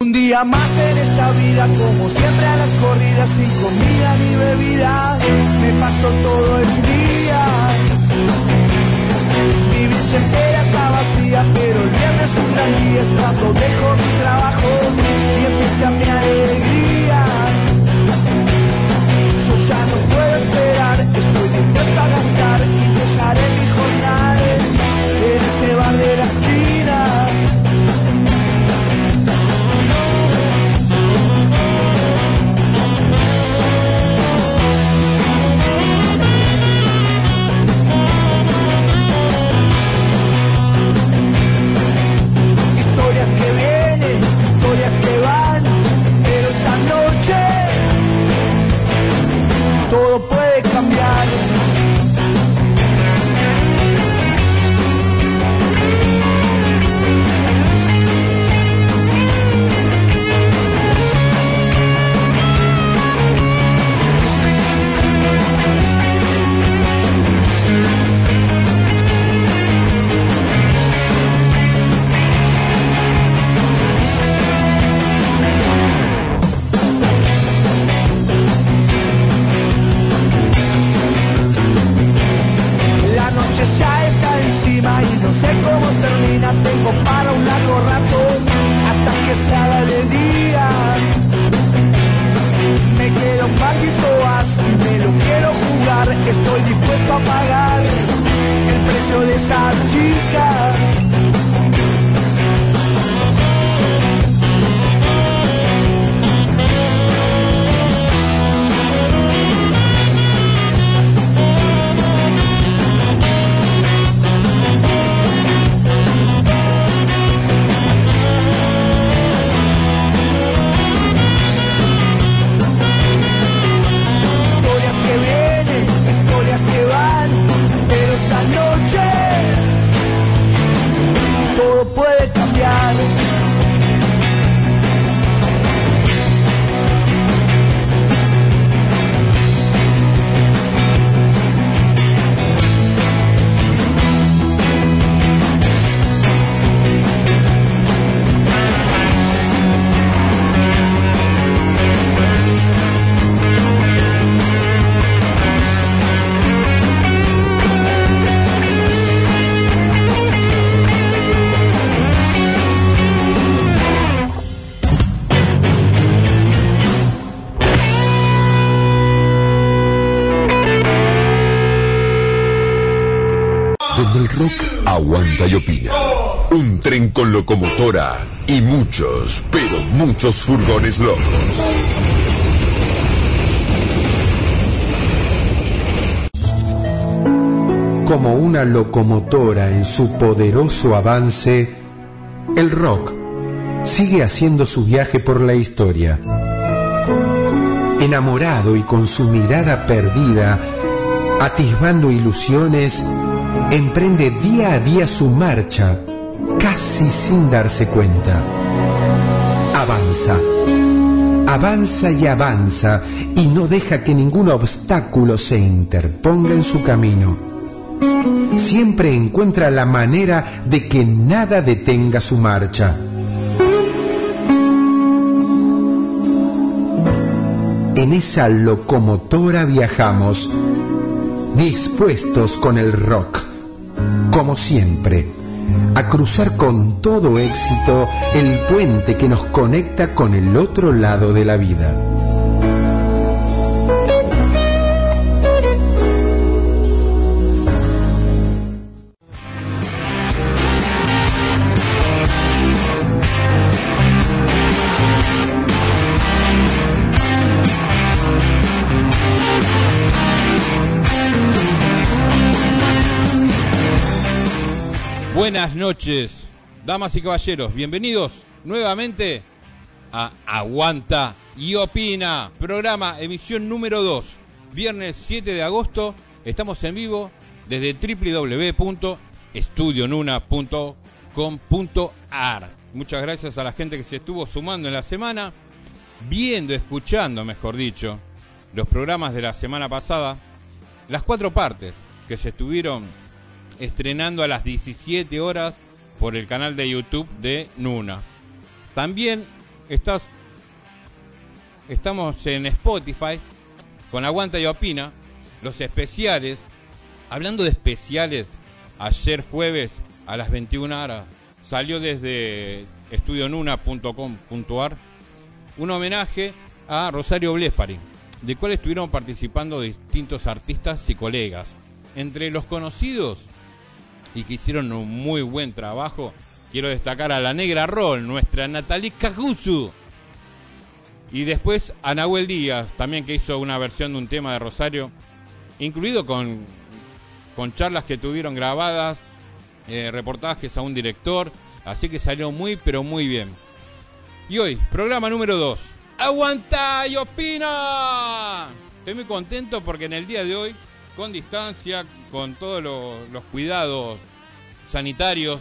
Un día más en esta vida, como siempre a las corridas, sin comida ni bebida, me paso todo el día. Mi billetera está vacía, pero el viernes un gran día es cuando dejo mi trabajo y empieza mi alegría. inside con locomotora y muchos, pero muchos furgones locos. Como una locomotora en su poderoso avance, el rock sigue haciendo su viaje por la historia. Enamorado y con su mirada perdida, atisbando ilusiones, emprende día a día su marcha, casi sin darse cuenta. Avanza, avanza y avanza y no deja que ningún obstáculo se interponga en su camino. Siempre encuentra la manera de que nada detenga su marcha. En esa locomotora viajamos, dispuestos con el rock, como siempre, a cruzar con todo éxito el puente que nos conecta con el otro lado de la vida. Buenas noches, damas y caballeros. Bienvenidos nuevamente a Aguanta y Opina, programa emisión número 2, viernes 7 de agosto. Estamos en vivo desde www.estudionuna.com.ar. Muchas gracias a la gente que se estuvo sumando en la semana, viendo, escuchando, mejor dicho, los programas de la semana pasada, las cuatro partes que se estuvieron estrenando a las 17 horas por el canal de YouTube de Nuna. También estás, estamos en Spotify con Aguanta y Opina, los especiales. Hablando de especiales, ayer jueves a las 21 horas salió desde estudionuna.com.ar un homenaje a Rosario Blefari, de cual estuvieron participando distintos artistas y colegas. Entre los conocidos y que hicieron un muy buen trabajo, quiero destacar a la Negra Roll, nuestra Natalie Caguzu. Y después a Nahuel Díaz, también que hizo una versión de un tema de Rosario, incluido con, con charlas que tuvieron grabadas, eh, reportajes a un director, así que salió muy, pero muy bien. Y hoy, programa número 2. ¡Aguanta y opina! Estoy muy contento porque en el día de hoy, con distancia, con todos los cuidados sanitarios,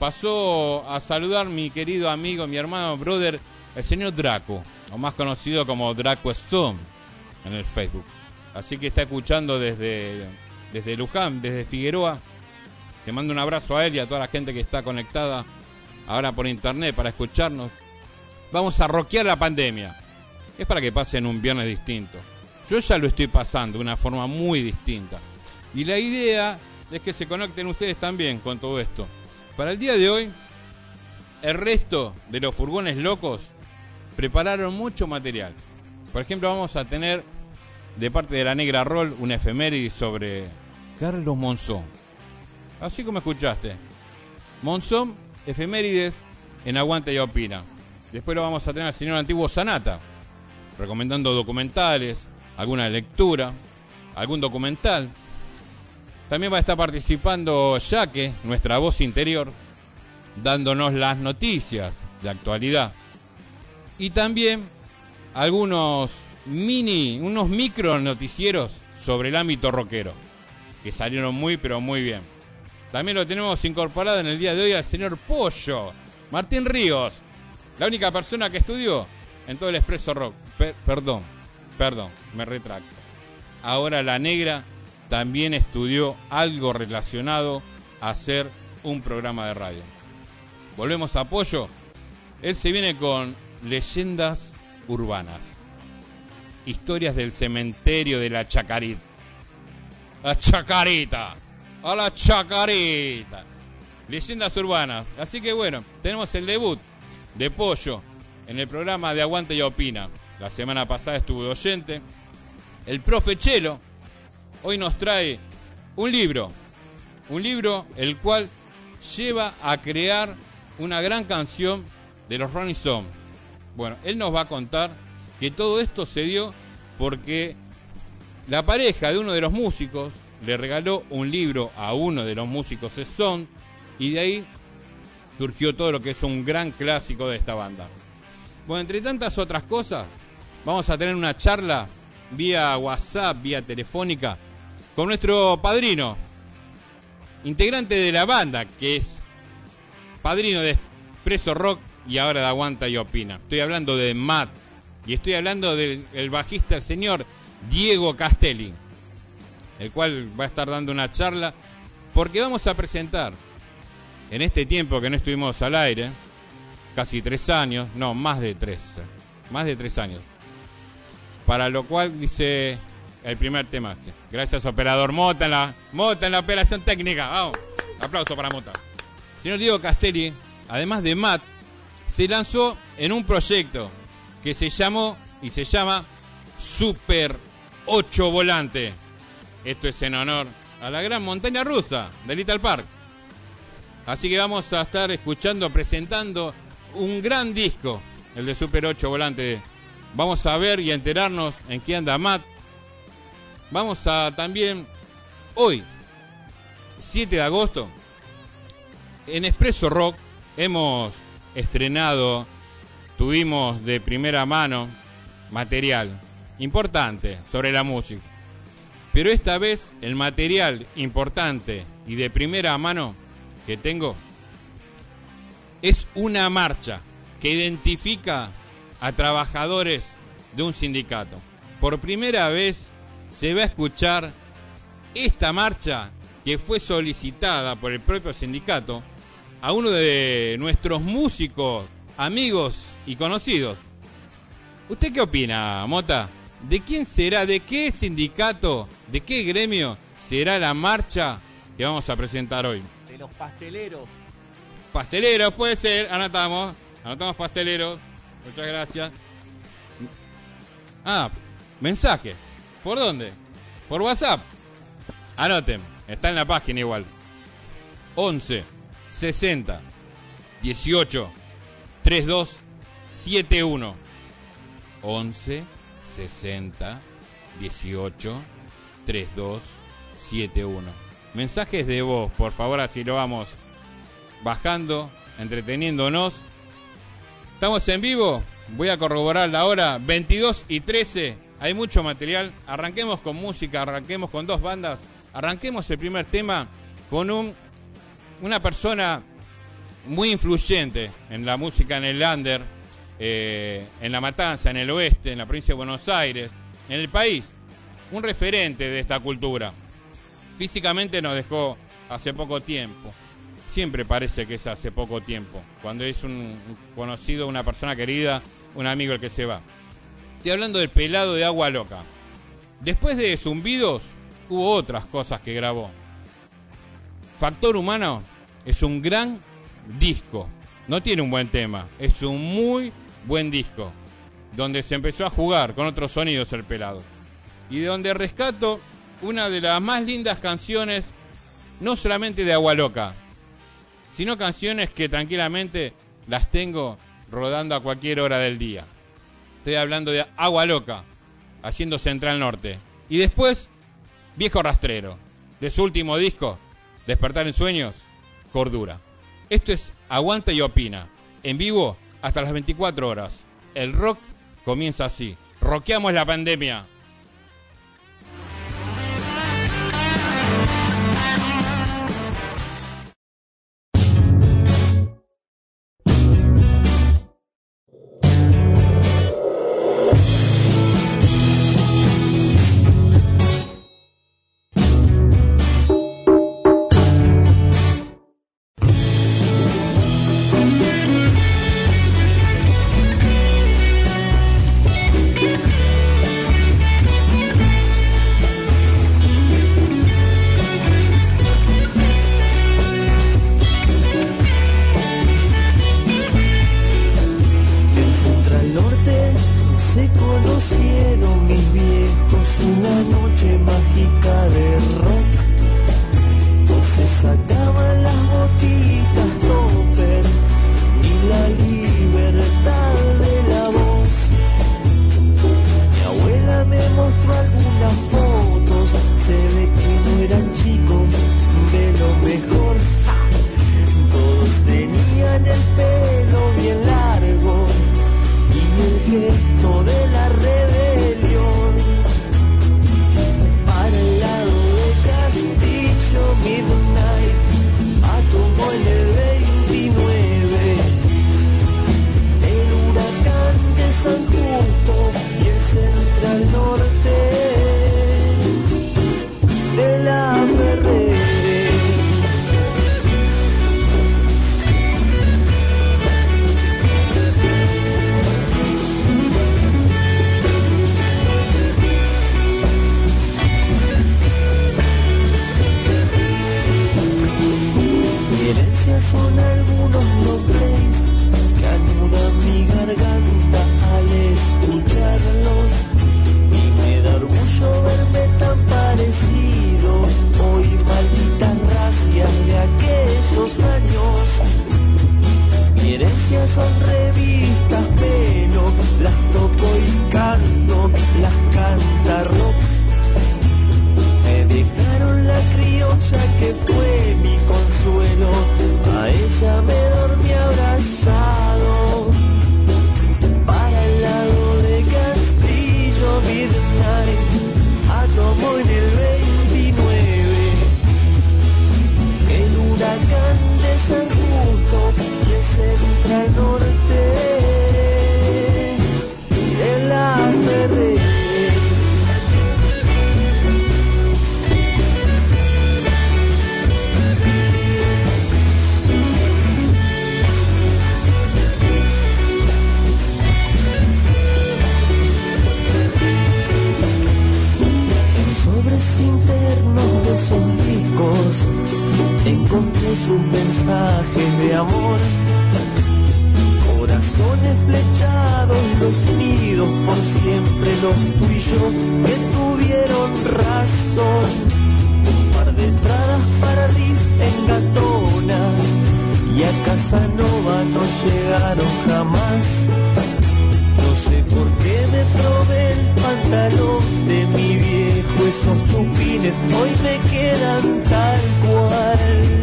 pasó a saludar mi querido amigo, mi hermano, brother, el señor Draco, o más conocido como Draco Stone en el Facebook. Así que está escuchando desde, desde Luján, desde Figueroa. Le mando un abrazo a él y a toda la gente que está conectada ahora por internet para escucharnos. Vamos a roquear la pandemia. Es para que pasen un viernes distinto. Yo ya lo estoy pasando de una forma muy distinta. Y la idea es que se conecten ustedes también con todo esto. Para el día de hoy, el resto de los furgones locos prepararon mucho material. Por ejemplo, vamos a tener de parte de la Negra Roll una efeméride sobre Carlos Monzón. Así como escuchaste. Monzón, efemérides en Aguanta y Opina. Después lo vamos a tener al señor Antiguo Sanata, recomendando documentales, alguna lectura, algún documental. También va a estar participando Yaque, nuestra voz interior, dándonos las noticias de actualidad. Y también algunos mini, unos micro noticieros sobre el ámbito rockero, que salieron muy pero muy bien. También lo tenemos incorporado en el día de hoy al señor Pollo, Martín Ríos, la única persona que estudió en todo el Expreso Rock. perdón, perdón, me retracto. Ahora la negra también estudió algo relacionado a hacer un programa de radio. Volvemos a apoyo. Él se viene con leyendas urbanas. Historias del cementerio de la Chacarita. La Chacarita. A la Chacarita. Leyendas urbanas. Así que bueno, tenemos el debut de pollo en el programa de Aguanta y Opina. La semana pasada estuvo de oyente. El profe Chelo hoy nos trae un libro, un libro el cual lleva a crear una gran canción de los Rolling Stones. Bueno, él nos va a contar que todo esto se dio porque la pareja de uno de los músicos le regaló un libro a uno de los músicos Stone y de ahí surgió todo lo que es un gran clásico de esta banda. Bueno, entre tantas otras cosas, vamos a tener una charla vía WhatsApp, vía telefónica, con nuestro padrino, integrante de la banda, que es padrino de Expreso Rock y ahora de Aguanta y Opina. Estoy hablando de Matt y estoy hablando del bajista, el señor Diego Castelli, el cual va a estar dando una charla porque vamos a presentar en este tiempo que no estuvimos al aire, casi tres años, no, más de tres, más de tres años. Para lo cual dice el primer tema. Gracias, operador Mota en la, Mota en la operación técnica. Vamos, aplauso para Mota. Señor Diego Castelli, además de Matt, se lanzó en un proyecto que se llamó y se llama Super 8 Volante. Esto es en honor a la gran montaña rusa de Little Park. Así que vamos a estar escuchando, presentando un gran disco, el de Super 8 Volante. Vamos a ver y a enterarnos en qué anda Matt. Vamos a también, hoy, 7 de agosto, en Expreso Rock hemos estrenado, tuvimos de primera mano material importante sobre la música. Pero esta vez el material importante y de primera mano que tengo es una marcha que identifica a trabajadores de un sindicato. Por primera vez se va a escuchar esta marcha que fue solicitada por el propio sindicato a uno de nuestros músicos amigos y conocidos. ¿Usted qué opina, Mota? ¿De quién será, de qué sindicato, de qué gremio será la marcha que vamos a presentar hoy? De los pasteleros. Pasteleros, puede ser, anotamos, anotamos pasteleros. Muchas gracias. Ah, mensajes. ¿Por dónde? Por WhatsApp. Anoten, está en la página igual. 11 60 18 32 71 11 60 18 32 71 Mensajes de voz, por favor, así lo vamos bajando, entreteniéndonos. Estamos en vivo, voy a corroborar la hora 22 y 13. Hay mucho material. Arranquemos con música, arranquemos con dos bandas. Arranquemos el primer tema con un, una persona muy influyente en la música en el under, eh, en La Matanza, en el oeste, en la provincia de Buenos Aires, en el país. Un referente de esta cultura. Físicamente nos dejó hace poco tiempo. Siempre parece que es hace poco tiempo. Cuando es un conocido, una persona querida, un amigo el que se va. Estoy hablando del pelado de agua loca. Después de Zumbidos, hubo otras cosas que grabó. Factor Humano es un gran disco. No tiene un buen tema, es un muy buen disco. Donde se empezó a jugar con otros sonidos el pelado. Y de donde rescato una de las más lindas canciones, no solamente de Agua Loca, sino canciones que tranquilamente las tengo rodando a cualquier hora del día. Estoy hablando de Agua Loca, haciendo Central Norte. Y después, Viejo Rastrero, de su último disco, Despertar en Sueños, Cordura. Esto es Aguanta y Opina, en vivo hasta las 24 horas. El rock comienza así. Roqueamos la pandemia. Tuvieron razón. Un par de entradas para Riff en Gatona y a Casanova no llegaron jamás. No sé por qué me probé el pantalón de mi viejo, esos chupines hoy me quedan tal cual.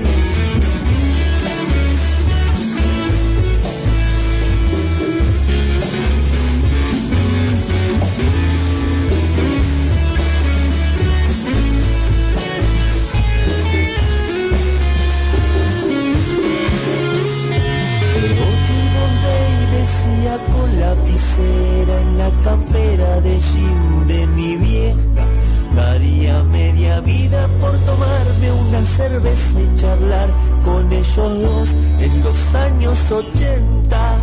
Lapicera en la campera de jean de mi vieja. Daría media vida por tomarme una cerveza y charlar con ellos dos en los años 80.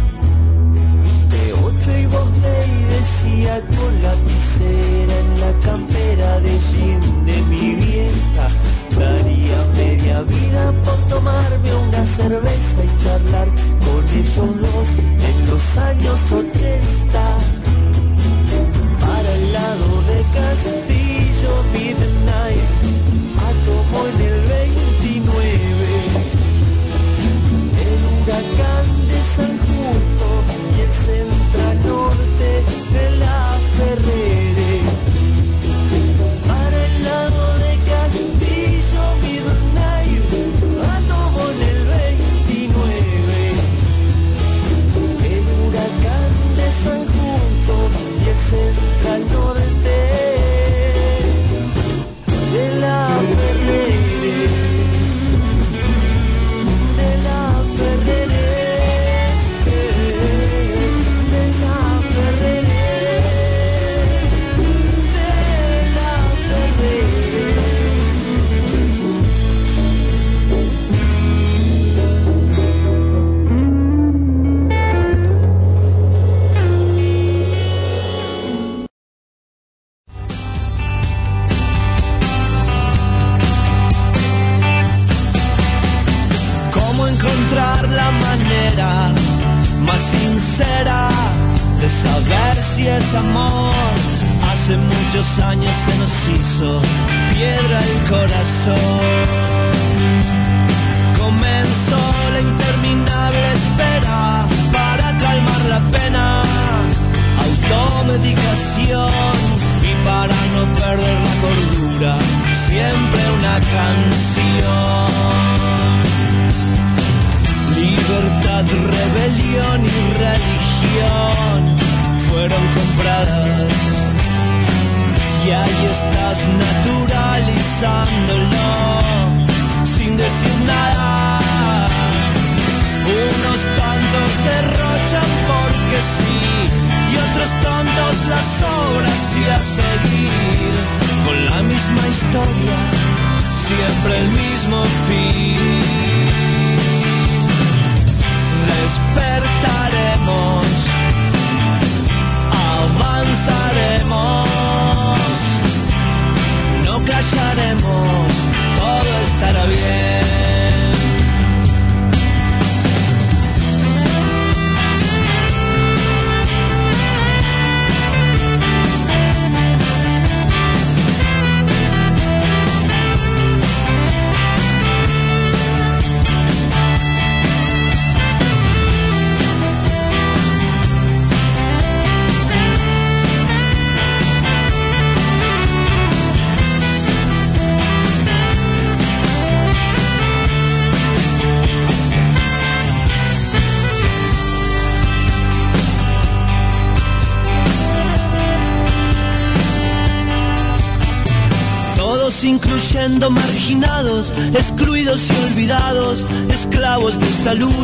De ocho y vos me decía con lapicera en la campera de jean de mi vieja. Daría media vida por tomarme una cerveza y charlar con ellos dos en los años 80. Para el lado de Castillo Midnight, como en el 29. El huracán de San Justo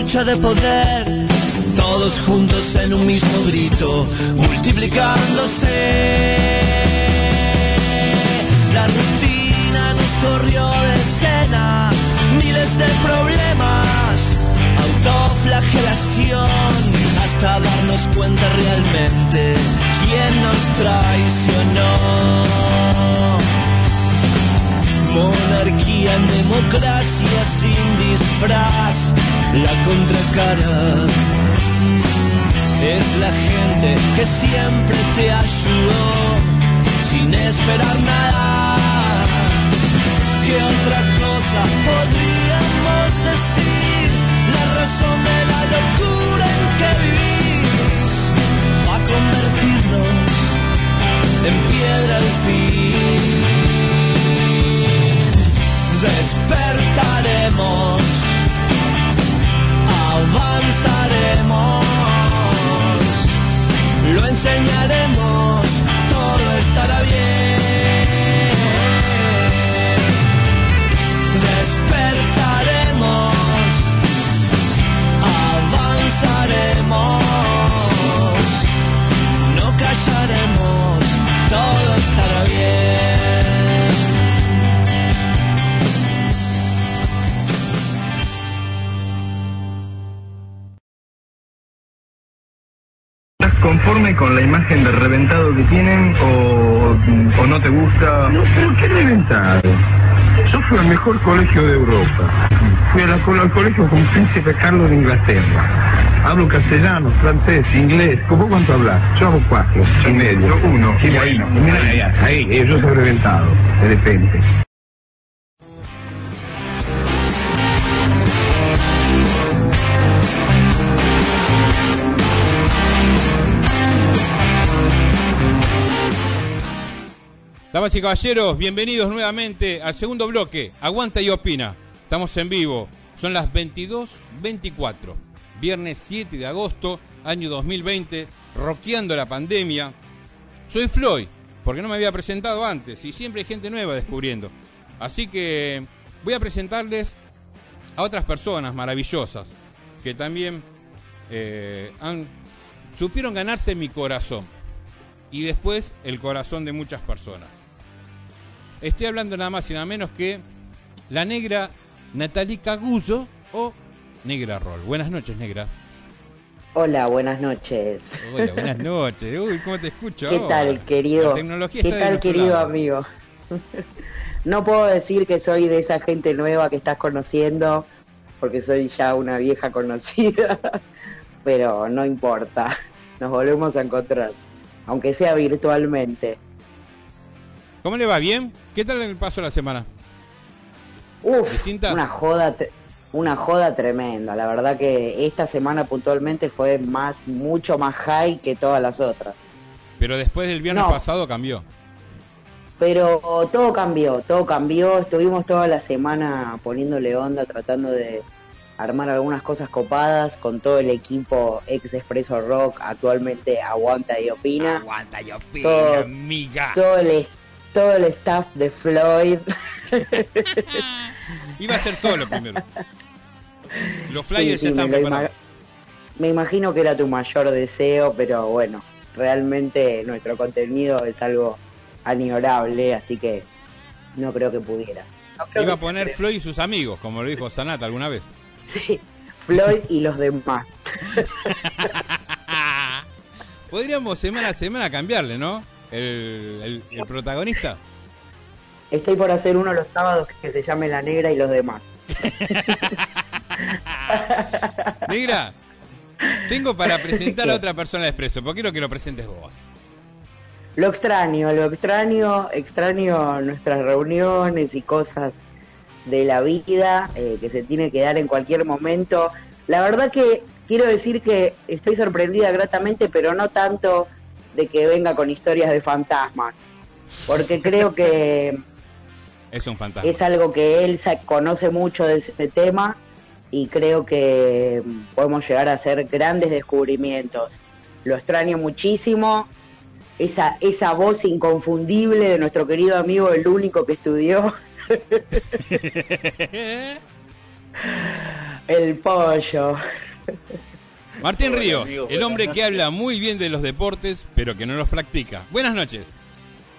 lucha de poder. Todos juntos en un mismo grito, multiplicándose. La rutina nos corrió de escena, miles de problemas, autoflagelación, hasta darnos cuenta realmente quién nos traicionó. Monarquía en democracia sin disfraz, la contracara es la gente que siempre te ayudó sin esperar nada. ¿Qué otra cosa podríamos decir? La razón de la locura en que vivís va a convertirnos en piedra al fin. Despertaremos, avanzaremos, lo enseñaremos, todo estará bien. Despertaremos, avanzaremos, no callaremos, todo estará bien. Conforme con la imagen de reventado que tienen o, o no te gusta? No, ¿por qué reventado? Yo fui al mejor colegio de Europa. Fui la- al colegio con Príncipe Carlos de Inglaterra. Hablo castellano, francés, inglés. ¿Cómo cuánto hablas? Yo hago cuatro y medio. Yo uno. Y mira, ahí, ahí, eh, yo soy reventado, de repente. Damas y caballeros, bienvenidos nuevamente al segundo bloque. Aguanta y opina. Estamos en vivo. Son las 22.24. Viernes 7 de agosto, año 2020. Roqueando la pandemia. Soy Floyd, porque no me había presentado antes. Y siempre hay gente nueva descubriendo. Así que voy a presentarles a otras personas maravillosas. Que también eh, supieron ganarse mi corazón. Y después el corazón de muchas personas. Estoy hablando nada más y nada menos que la negra Natalie Caguso o Negra Roll. Buenas noches, negra. Hola, buenas noches. Hola, buenas noches. Uy, ¿cómo te escucho? ¿Qué ahora? tal, querido? La tecnología ¿Qué está tal, querido lado. amigo? No puedo decir que soy de esa gente nueva que estás conociendo, porque soy ya una vieja conocida, pero no importa, nos volvemos a encontrar, aunque sea virtualmente. ¿Cómo le va? ¿Bien? ¿Qué tal el paso de la semana? Uf, ¿Distinta? una joda, una joda tremenda. La verdad que esta semana puntualmente fue más, mucho más high que todas las otras. Pero después del viernes No. pasado cambió. Pero todo cambió, todo cambió. Estuvimos toda la semana poniéndole onda, tratando de armar algunas cosas copadas con todo el equipo ex Expreso Rock, actualmente aguanta y opina. Aguanta, yo Todo- amiga. Todo el, todo el staff de Floyd. Iba a ser solo primero. Los flyers sí, ya me, están preparados. ima- me imagino que era tu mayor deseo, pero bueno, realmente nuestro contenido es algo añorable, así que no creo que pudieras. No creo Iba a poner. Floyd y sus amigos, como lo dijo Sanata alguna vez. Sí, Floyd y los demás. Podríamos semana a semana cambiarle, ¿no? El, el- el protagonista. Estoy por hacer uno los sábados que se llame La Negra y los demás. Negra, tengo para presentar a otra persona de Expreso, porque quiero que lo presentes vos. Lo extraño, lo extraño, extraño nuestras reuniones y cosas de la vida eh, que se tiene que dar en cualquier momento. La verdad que quiero decir que estoy sorprendida gratamente, pero no tanto de que venga con historias de fantasmas, porque creo que Es un fantasma. es algo que él conoce mucho de ese tema y creo que mm, podemos llegar a hacer grandes descubrimientos. Lo extraño muchísimo. Esa, esa voz inconfundible de nuestro querido amigo, el único que estudió, el pollo. Martín Hola, Ríos, amigos, el hombre que habla muy bien de los deportes, pero que no los practica. Buenas noches.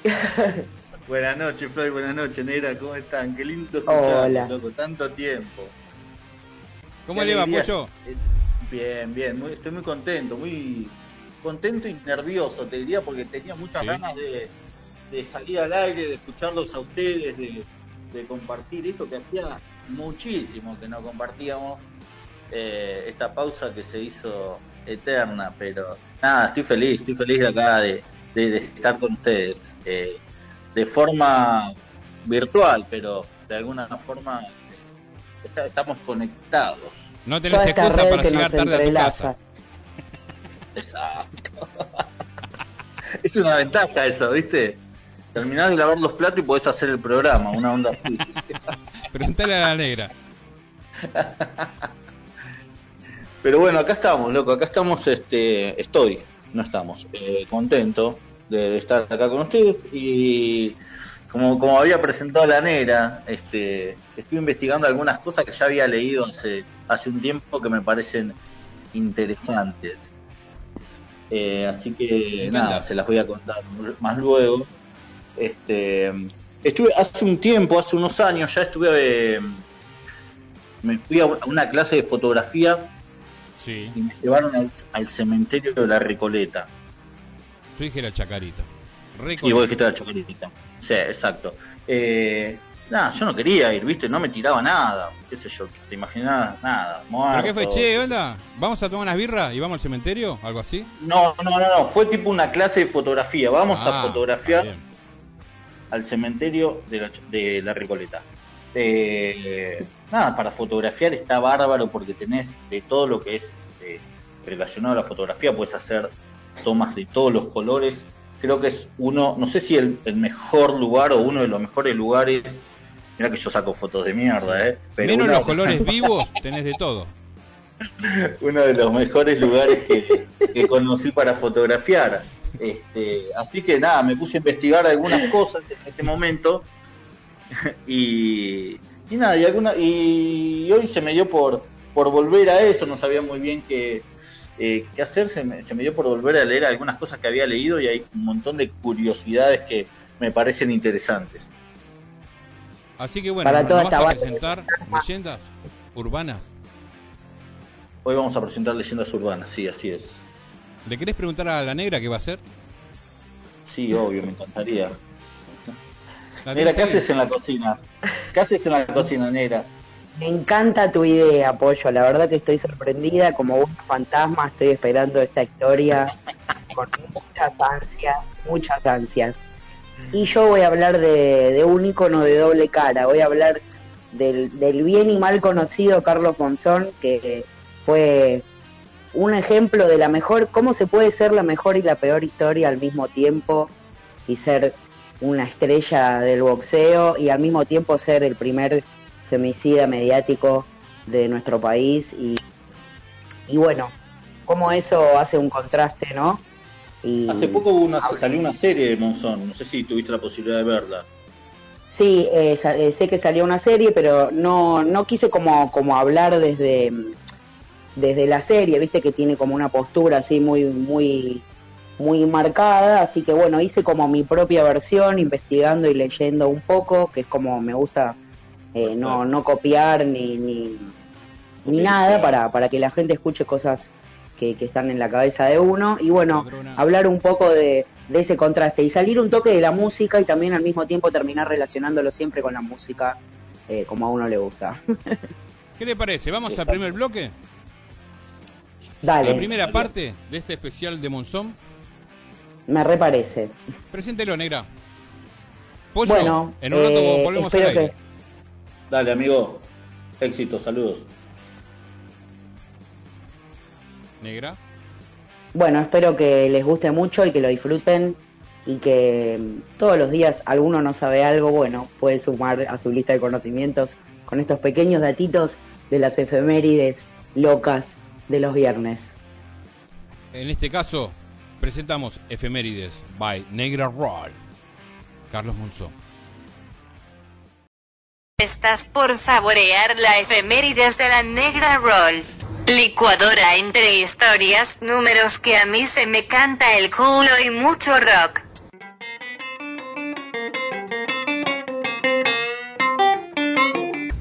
Buenas noches, Floyd, buenas noches, Negra, ¿cómo están? Qué lindo escucharte, Hola. loco, tanto tiempo. ¿Cómo le va. Pollo? Eh, Bien, bien, muy- estoy muy contento, muy contento y nervioso, te diría, porque tenía muchas Sí. ganas de, de salir al aire, de escucharlos a ustedes, de, de compartir esto que hacía muchísimo que no compartíamos, eh, esta pausa que se hizo eterna, pero nada, estoy feliz, estoy feliz de acá de, de- de estar con ustedes. eh, de forma virtual, pero de alguna forma eh, está- estamos conectados. No tenés Toda excusa para que llegar tarde a tu casa. Exacto. es una ventaja eso, ¿viste? Terminás de lavar los platos y podés hacer el programa, una onda así. Preguntale a la negra. Pero bueno, acá estamos, loco, acá estamos, este, estoy, no estamos, eh, contento de, de estar acá con ustedes y como, como había presentado la negra, este, estoy investigando algunas cosas que ya había leído hace, hace un tiempo que me parecen interesantes. Eh, así que nada, se las voy a contar más luego. Este, estuve hace un tiempo, hace unos años, ya estuve, eh, me fui a una clase de fotografía Sí, y me llevaron al, al cementerio de la Recoleta. yo dije la chacarita. Re Y vos dijiste la chocolita. Sí, exacto. Eh, nada, yo no quería ir, ¿viste? No me tiraba nada. ¿Qué sé yo? ¿Te imaginabas? Nada. ¿Pero qué fue, che, onda? ¿Vamos a tomar unas birras y vamos al cementerio? ¿Algo así? No, no, no, no. Fue tipo una clase de fotografía. Vamos Ah, a fotografiar bien. al cementerio de la, de la Recoleta. Eh, nada, para fotografiar está bárbaro porque tenés de todo lo que es este, relacionado a la fotografía, puedes hacer tomas de todos los colores. Creo que es uno, no sé si el, el mejor lugar o uno de los mejores lugares. Mira que yo saco fotos de mierda, ¿eh? Pero Menos los colores vivos, tenés de todo. uno de los mejores lugares que, que conocí para fotografiar. Este, así que nada, me puse a investigar algunas cosas en este momento y, y nada, y, alguna, y hoy se me dio por, por volver a eso, no sabía muy bien qué, eh, qué hacer, se me, se me dio por volver a leer algunas cosas que había leído y hay un montón de curiosidades que me parecen interesantes. Así que bueno, Para toda esta a presentar leyendas urbanas. Hoy vamos a presentar leyendas urbanas, sí, así es. ¿Le querés preguntar a la negra qué va a hacer? Sí, obvio, me encantaría. ¿La Negra, tenés ¿qué haces en la cocina? ¿Qué haces en la cocina, Negra? Me encanta tu idea, Pollo. La verdad que estoy sorprendida, como un fantasma, estoy esperando esta historia con muchas ansias, muchas ansias. Y yo voy a hablar de, de un ícono de doble cara, voy a hablar del, del bien y mal conocido Carlos Monzón, que fue un ejemplo de la mejor, cómo se puede ser la mejor y la peor historia al mismo tiempo y ser una estrella del boxeo y al mismo tiempo ser el primer femicida mediático de nuestro país y, y bueno, cómo eso hace un contraste, ¿no? Y Hace poco hubo una, salió una serie de Monzón, no sé si tuviste la posibilidad de verla. Sí, eh, eh, sé que salió una serie, pero no, no quise como, como hablar desde, desde la serie, viste que tiene como una postura así muy, muy, muy marcada, así que bueno, hice como mi propia versión, investigando y leyendo un poco, que es como me gusta eh, no, no copiar ni, ni, ni nada para, para que la gente escuche cosas que, que están en la cabeza de uno. Y bueno, hablar un poco de, de ese contraste y salir un toque de la música y también al mismo tiempo terminar relacionándolo siempre con la música eh, como a uno le gusta. ¿Qué le parece? ¿Vamos al primer bloque? Dale, La primera parte de este especial de Monzón. Me reparece. Preséntelo, negra. Pollo, Bueno, en un rato eh, volvemos al aire. que Dale, amigo. Éxito, saludos. Negra. Bueno, espero que les guste mucho y que lo disfruten y que mm, todos los días alguno no sabe algo, bueno, puede sumar a su lista de conocimientos con estos pequeños datitos de las efemérides locas de los viernes. En este caso, presentamos Efemérides by Negra Roll. Carlos Monzón. Estás por saborear la efemérides de la Negra Roll. Licuadora entre historias, números que a mí se me canta el culo y mucho rock.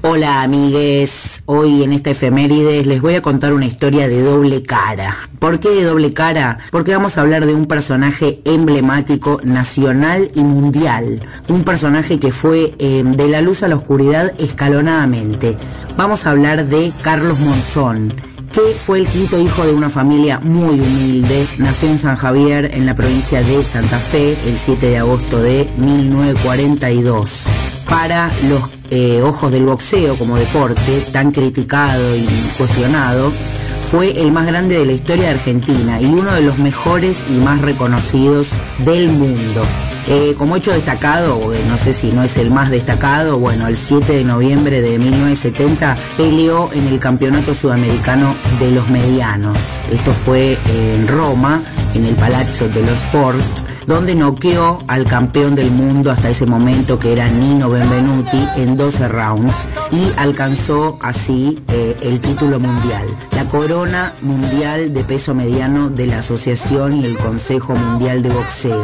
Hola amigues, hoy en esta efemérides les voy a contar una historia de doble cara. ¿Por qué de doble cara? Porque vamos a hablar de un personaje emblemático nacional y mundial. Un personaje que fue eh, de la luz a la oscuridad escalonadamente. Vamos a hablar de Carlos Monzón. que fue el quinto hijo de una familia muy humilde. Nació en San Javier, en la provincia de Santa Fe, el 7 de agosto de 1942. Para los eh, ojos del boxeo como deporte, tan criticado y cuestionado, fue el más grande de la historia de Argentina y uno de los mejores y más reconocidos del mundo. Eh, como hecho destacado, no sé si no es el más destacado, bueno, el 7 de noviembre de 1970 peleó en el Campeonato Sudamericano de los Medianos. Esto fue en Roma, en el Palazzo dello Sport donde noqueó al campeón del mundo hasta ese momento que era Nino Benvenuti en 12 rounds y alcanzó así eh, el título mundial, la corona mundial de peso mediano de la Asociación y el Consejo Mundial de Boxeo.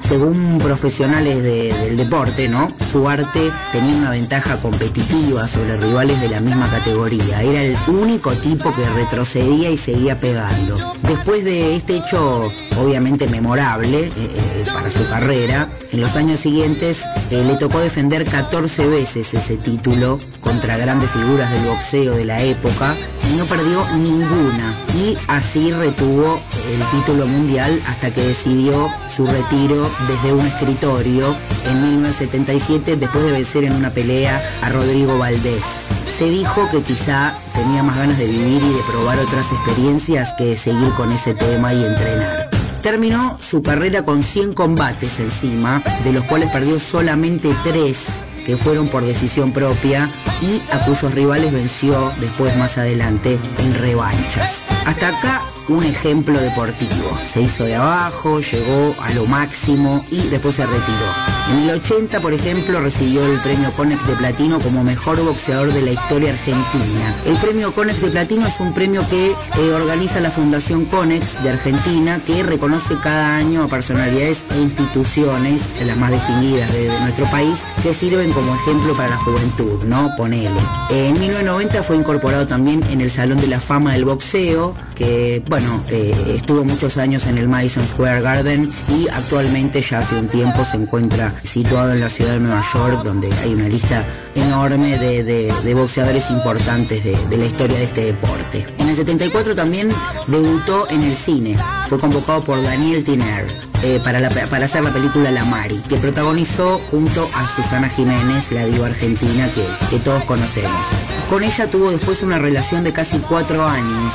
Según profesionales del deporte, ¿no? Su arte tenía una ventaja competitiva sobre rivales de la misma categoría. Era el único tipo que retrocedía y seguía pegando. Después de este hecho obviamente memorable eh, eh, para su carrera. En los años siguientes eh, le tocó defender 14 veces ese título contra grandes figuras del boxeo de la época y no perdió ninguna. Y así retuvo el título mundial hasta que decidió su retiro desde un escritorio en 1977 después de vencer en una pelea a Rodrigo Valdés. Se dijo que quizá tenía más ganas de vivir y de probar otras experiencias que de seguir con ese tema y entrenar. Terminó su carrera con 100 combates encima, de los cuales perdió solamente 3 que fueron por decisión propia y a cuyos rivales venció después más adelante en revanchas. Hasta acá un ejemplo deportivo. Se hizo de abajo, llegó a lo máximo y después se retiró. En el 80, por ejemplo, recibió el premio Conex de Platino como mejor boxeador de la historia argentina. El premio Conex de Platino es un premio que eh, organiza la Fundación Conex de Argentina, que reconoce cada año a personalidades e instituciones, las más distinguidas de, nuestro país, que sirven como ejemplo para la juventud, ¿no? Ponele. En 1990 fue incorporado también en el Salón de la Fama del Boxeo, que, bueno, eh, estuvo muchos años en el Madison Square Garden y actualmente ya hace un tiempo se encuentra situado en la ciudad de Nueva York, donde hay una lista enorme de, boxeadores importantes de, la historia de este deporte. En el 74 también debutó en el cine. Fue convocado por Daniel Tiner. Eh, para, hacer la película La Mari, que protagonizó junto a Susana Jiménez, la diva argentina que todos conocemos. Con ella tuvo después una relación de casi cuatro años,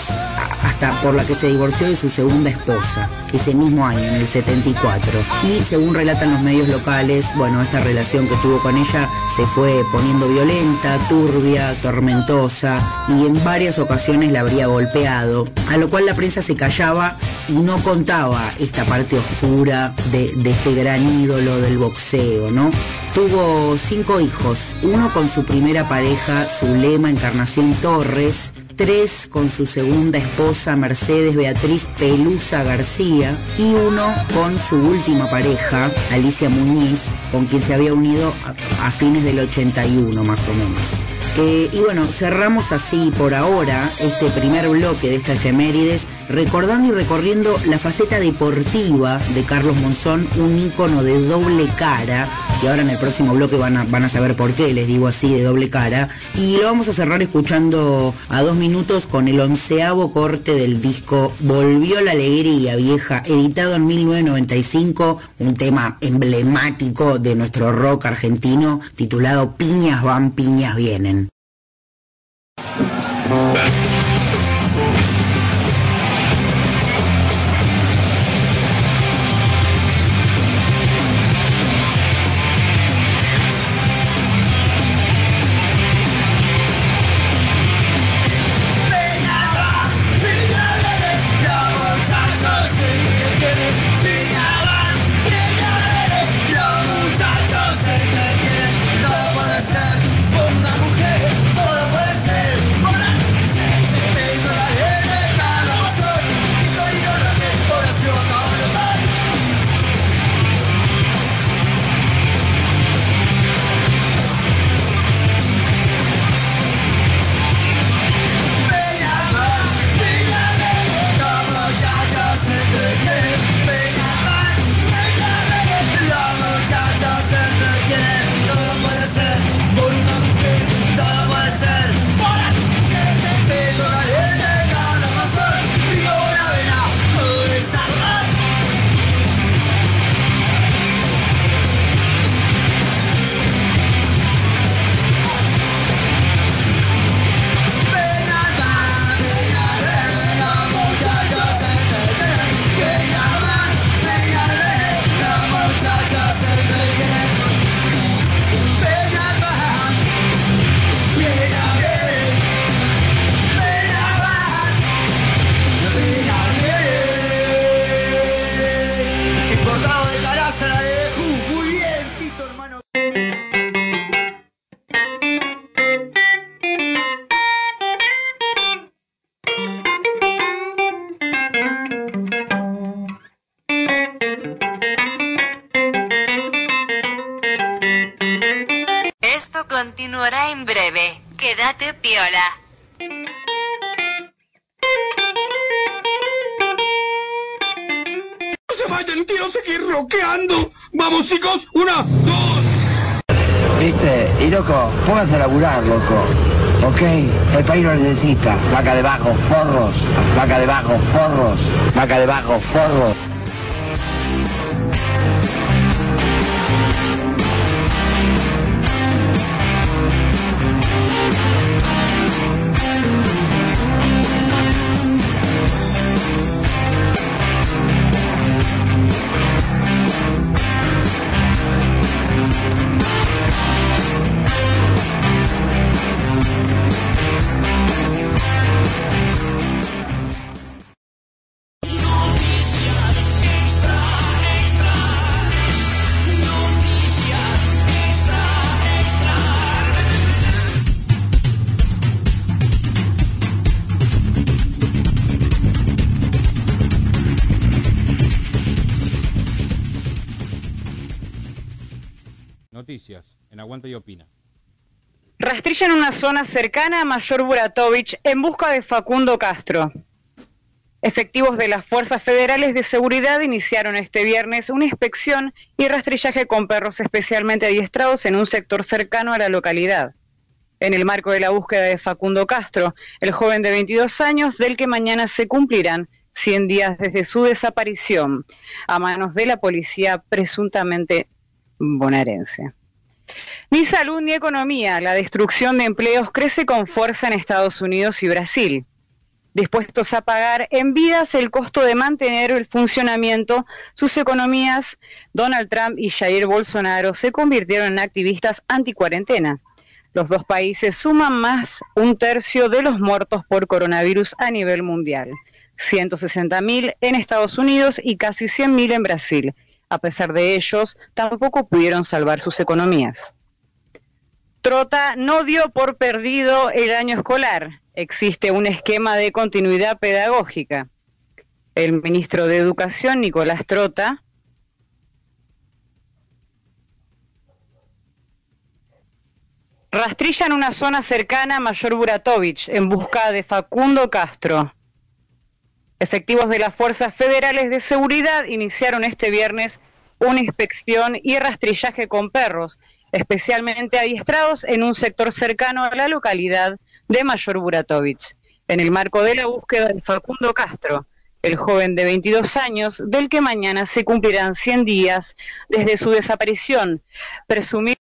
por la que se divorció de su segunda esposa, ese mismo año, en el 74. Y según relatan los medios locales, bueno, esta relación que tuvo con ella se fue poniendo violenta, turbia, tormentosa y en varias ocasiones la habría golpeado, a lo cual la prensa se callaba y no contaba esta parte oscura de, este gran ídolo del boxeo, ¿no? Tuvo cinco hijos, uno con su primera pareja, Zulema Encarnación Torres, tres con su segunda esposa Mercedes Beatriz Pelusa García y uno con su última pareja, Alicia Muñiz, con quien se había unido a, fines del 81 más o menos. Eh, y bueno, cerramos así por ahora este primer bloque de esta efemérides, recordando y recorriendo la faceta deportiva de Carlos Monzón, un ícono de doble cara, y ahora en el próximo bloque van a, van a saber por qué les digo así de doble cara, y lo vamos a cerrar escuchando a dos minutos con el onceavo corte del disco Volvió la Alegría Vieja, editado en 1995, un tema emblemático de nuestro rock argentino, titulado Piñas van, piñas vienen. Ok, el país lo necesita. Vaca debajo, forros. Vaca debajo, forros. Vaca debajo, forros. Noticias en Aguanta y Opina. Rastrillan una zona cercana a Mayor Buratovich en busca de Facundo Castro. Efectivos de las Fuerzas Federales de Seguridad iniciaron este viernes una inspección y rastrillaje con perros especialmente adiestrados en un sector cercano a la localidad. En el marco de la búsqueda de Facundo Castro, el joven de 22 años del que mañana se cumplirán 100 días desde su desaparición a manos de la policía presuntamente bonaerense. Ni salud ni economía, la destrucción de empleos crece con fuerza en Estados Unidos y Brasil. Dispuestos a pagar en vidas el costo de mantener el funcionamiento, sus economías, Donald Trump y Jair Bolsonaro se convirtieron en activistas anticuarentena. Los dos países suman más un tercio de los muertos por coronavirus a nivel mundial. 160.000 en Estados Unidos y casi 100.000 en Brasil. A pesar de ellos, tampoco pudieron salvar sus economías. Trota no dio por perdido el año escolar. Existe un esquema de continuidad pedagógica. El ministro de Educación, Nicolás Trota, rastrillan una zona cercana a Mayor Buratovich en busca de Facundo Castro. Efectivos de las Fuerzas Federales de Seguridad iniciaron este viernes una inspección y rastrillaje con perros, especialmente adiestrados en un sector cercano a la localidad de Mayor Buratovich, en el marco de la búsqueda de Facundo Castro, el joven de 22 años, del que mañana se cumplirán 100 días desde su desaparición, presumido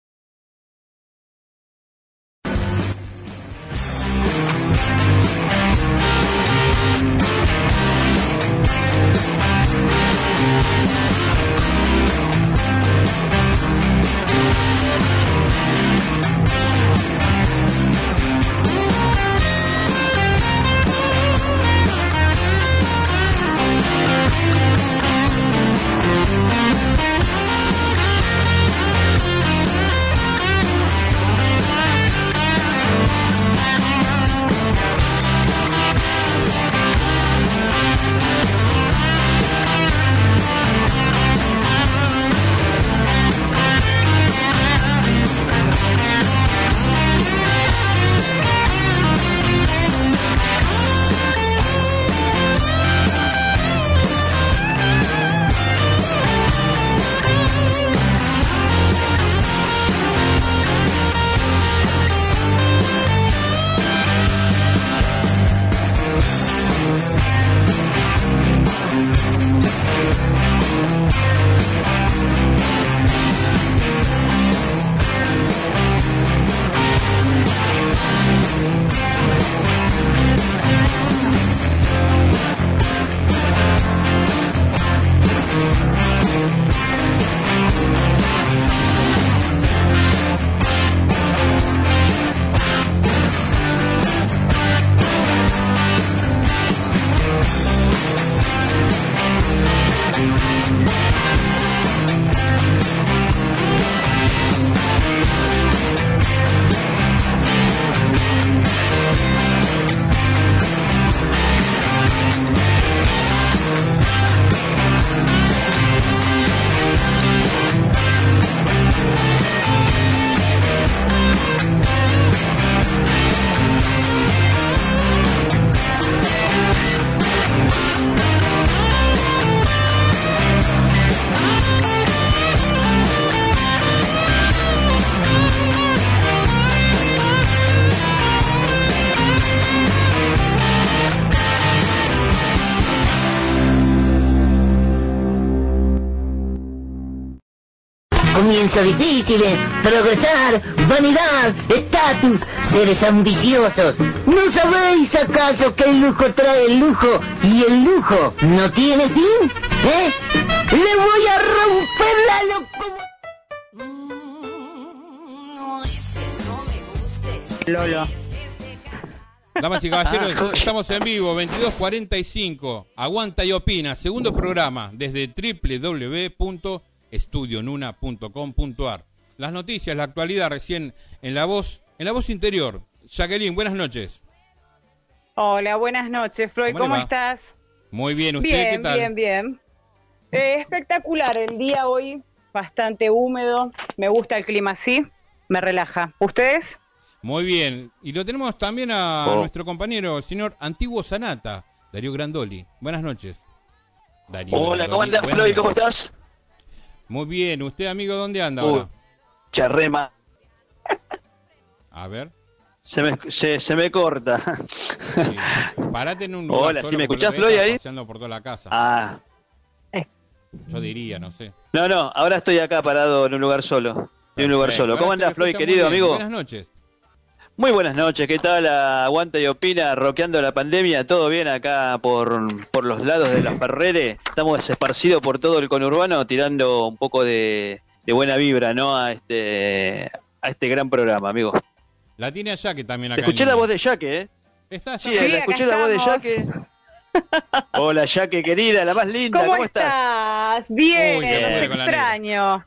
comienzos difíciles, progresar, vanidad, estatus, seres ambiciosos. ¿No sabéis acaso que el lujo trae el lujo y el lujo no tiene fin? ¿Eh? ¡Le voy a romper la locomotora! Lolo. Damas y caballeros, estamos en vivo, 22.45. Aguanta y opina, segundo programa desde www.estudionuna.com.ar. Las noticias, la actualidad recién en la voz, en la voz interior. Jacqueline, buenas noches. Hola, buenas noches, Floyd. ¿Cómo estás? Muy bien, ¿usted bien, qué tal? bien, bien. Eh, espectacular el día hoy, bastante húmedo. Me gusta el clima así, me relaja. ¿Ustedes? Muy bien. Y lo tenemos también a Oh. nuestro compañero, el señor Antiguo Sanata, Darío Grandoli. Buenas noches. Darío Hola, ¿cómo Grandoli, buenas Floyd? ¿Cómo estás? Muy bien. ¿Usted, amigo, dónde anda Uy, ahora? Charrema. A ver. Se me, se, se me corta. Parate en un lugar Hola, solo, ¿sí me escuchás, Floyd, ahí? estás paseando por toda la casa. Ah. Yo diría, no sé. No, no, ahora estoy acá parado en un lugar solo. En un lugar solo. ¿Cómo andás, Floyd, querido amigo? Buenas noches. Muy buenas noches, ¿qué tal? Aguanta y opina, roqueando la pandemia, todo bien acá por, por los lados de las Ferreres. Estamos esparcidos por todo el conurbano, tirando un poco de, de buena vibra, ¿no? A este, a este gran programa, amigo. La tiene allá que también acá. Escuché la voz de Yaque, ¿eh? Está Sí, allá. la escuché la voz de Yaque. Hola, Yaque, querida, la más linda, ¿Cómo, ¿cómo, estás? estás? Bien, Uy, los extraño.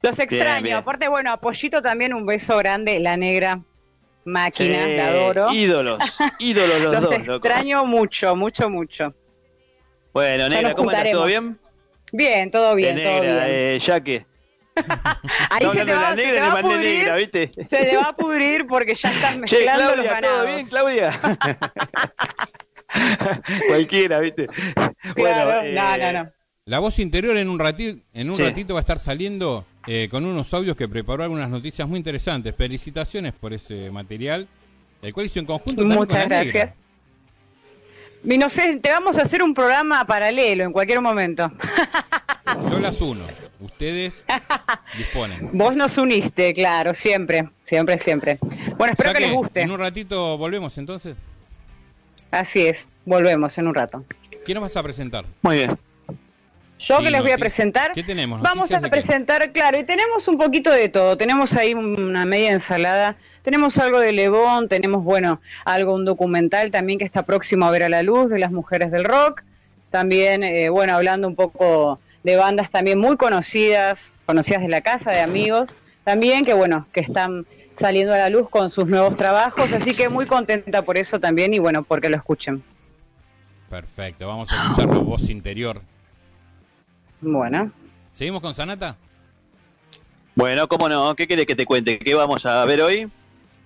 Los extraño. bien. Aparte, bueno, a Pollito también un beso grande, la negra máquina, Sí, la adoro. Ídolos, ídolos los, Los dos, loco. extraño mucho, mucho, mucho. Bueno, Ya negra, nos ¿cómo estás? ¿Todo juntaremos. bien? Bien, todo bien, De todo negra, bien. eh, Yaque. Ahí No, se no, te va, la se negra te le va a pudrir. negra, ¿viste? Se te va a pudrir porque ya estás Che, mezclando los Claudia, ganados. ¿todo bien, Claudia? Cualquiera, ¿viste? Claro, eh, no, no, no. La voz interior en un ratito, en un Sí. ratito va a estar saliendo eh, con unos audios que preparó algunas noticias muy interesantes. Felicitaciones por ese material, el cual hizo en conjunto Muchas con gracias. Y no sé, te vamos a hacer un programa paralelo en cualquier momento. Yo las uno, ustedes disponen. Vos nos uniste, claro, siempre, siempre, siempre. Bueno, espero Ya que les guste. En un ratito volvemos entonces. Así es, volvemos en un rato. ¿Qué nos vas a presentar? Muy bien. Yo Sí, que les voy a presentar. ¿Qué tenemos? Vamos a presentar, claro, y tenemos un poquito de todo. Tenemos ahí una media ensalada. Tenemos algo de Lebón, tenemos, bueno, algo, un documental también que está próximo a ver a la luz de las mujeres del rock. También, eh, bueno, hablando un poco de bandas también muy conocidas, conocidas de la casa, de amigos. También que, bueno, que están saliendo a la luz con sus nuevos trabajos. Así que muy contenta por eso también y, bueno, porque lo escuchen. Perfecto, vamos a escuchar la voz interior. Bueno. ¿Seguimos con Sanata? Bueno, cómo no, ¿qué querés que te cuente? ¿Qué vamos a ver hoy?